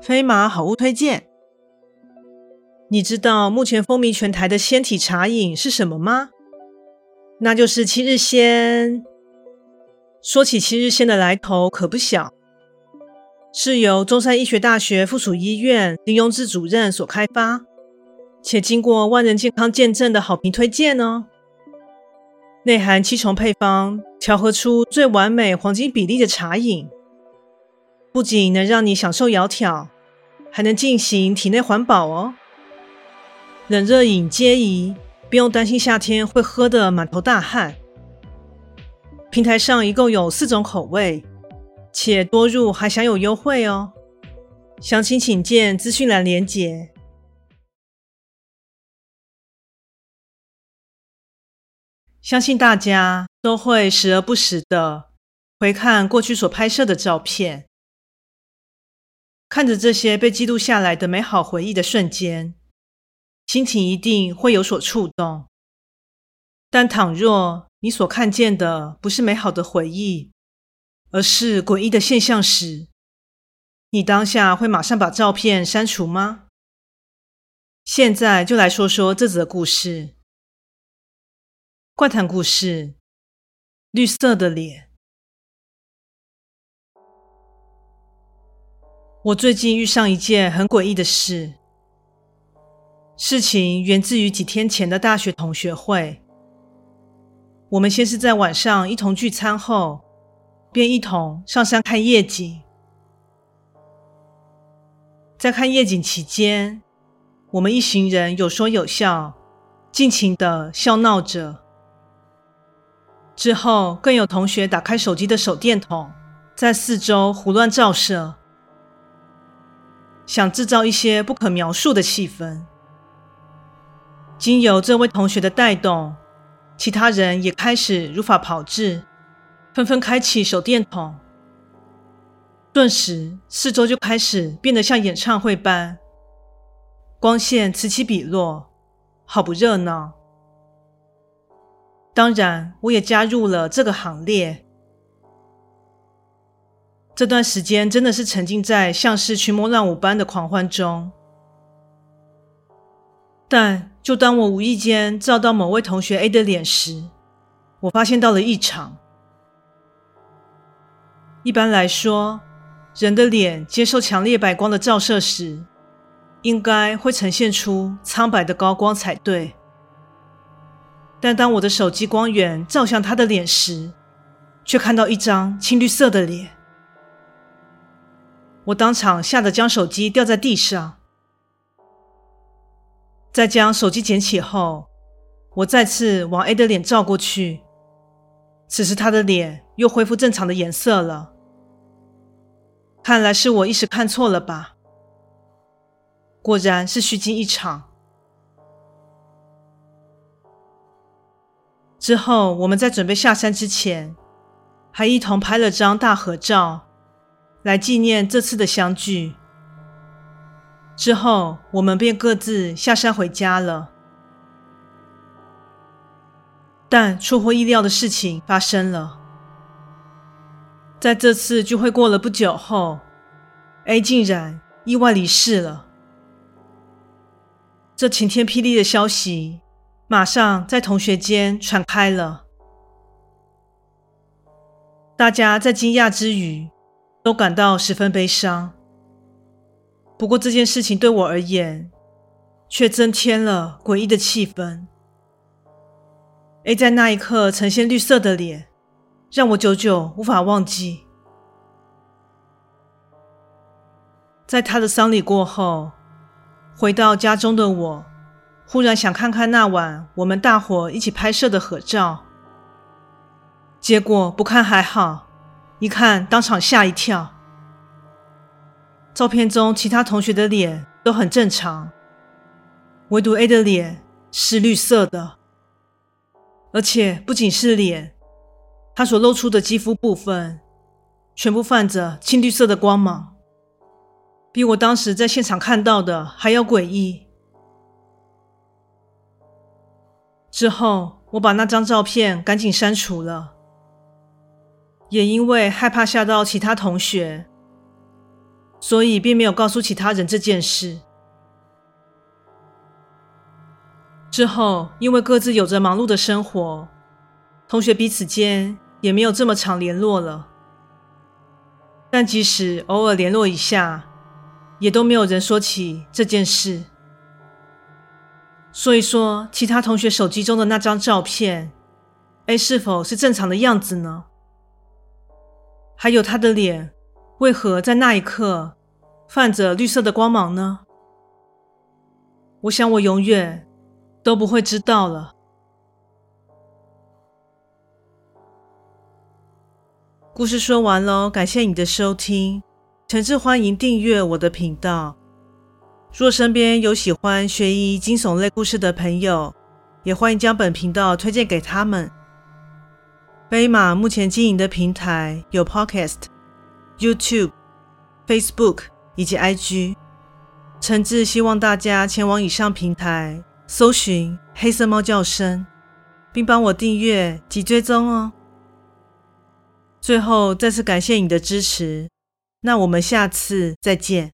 飞马好物推荐。你知道目前风靡全台的鲜体茶饮是什么吗？那就是七日鲜。说起七日鲜的来头可不小，是由中山医学大学附属医院林荣志主任所开发，且经过万人健康见证的好评推荐哦。内含七重配方，调和出最完美黄金比例的茶饮，不仅能让你享受窈窕，还能进行体内环保哦。冷热饮皆宜，不用担心夏天会喝得满头大汗。平台上一共有四种口味，且多入还享有优惠哦。详情请见资讯栏连结。相信大家都会时而不时的回看过去所拍摄的照片，看着这些被记录下来的美好回忆的瞬间。心情一定会有所触动，但倘若你所看见的不是美好的回忆，而是诡异的现象时，你当下会马上把照片删除吗？现在就来说说这则故事。怪谈故事：绿色的脸。我最近遇上一件很诡异的事。事情源自于几天前的大学同学会。我们先是在晚上一同聚餐后，便一同上山看夜景。在看夜景期间，我们一行人有说有笑，尽情的笑闹着。之后，更有同学打开手机的手电筒，在四周胡乱照射，想制造一些不可描述的气氛。经由这位同学的带动，其他人也开始如法炮制，纷纷开启手电筒。顿时，四周就开始变得像演唱会般，光线此起彼落，好不热闹。当然，我也加入了这个行列。这段时间真的是沉浸在像是群魔乱舞般的狂欢中，但。就当我无意间照到某位同学 A 的脸时，我发现到了异常。一般来说，人的脸接受强烈白光的照射时，应该会呈现出苍白的高光才对。但当我的手机光源照向他的脸时，却看到一张青绿色的脸。我当场吓得将手机掉在地上。在将手机捡起后，我再次往 A 的脸照过去。此时他的脸又恢复正常的颜色了。看来是我一时看错了吧？果然是虚惊一场。之后我们在准备下山之前，还一同拍了张大合照，来纪念这次的相聚。之后，我们便各自下山回家了。但出乎意料的事情发生了。在这次聚会过了不久后，A 竟然意外离世了。这晴天霹雳的消息，马上在同学间传开了。大家在惊讶之余，都感到十分悲伤。不过这件事情对我而言，却增添了诡异的气氛。A 在那一刻呈现绿色的脸，让我久久无法忘记。在他的丧礼过后，回到家中的我，忽然想看看那晚我们大伙一起拍摄的合照。结果不看还好，一看当场吓一跳。照片中其他同学的脸都很正常，唯独 A 的脸是绿色的，而且不仅是脸，他所露出的肌肤部分全部泛着青绿色的光芒。比我当时在现场看到的还要诡异。之后，我把那张照片赶紧删除了，也因为害怕吓到其他同学，所以并没有告诉其他人这件事。之后，因为各自有着忙碌的生活，同学彼此间也没有这么常联络了。但即使偶尔联络一下，也都没有人说起这件事，所以说，其他同学手机中的那张照片，A 是否是正常的样子呢？还有他的脸，为何在那一刻泛着绿色的光芒呢？我想我永远都不会知道了。故事说完喽，感谢你的收听。诚挚欢迎订阅我的频道。若身边有喜欢悬疑惊悚类故事的朋友，也欢迎将本频道推荐给他们。飞马目前经营的平台有 Podcast、YouTube、Facebook 以及 IG。诚挚希望大家前往以上平台搜寻“黑色猫叫声”，并帮我订阅及追踪哦。最后，再次感谢你的支持。那我们下次再见。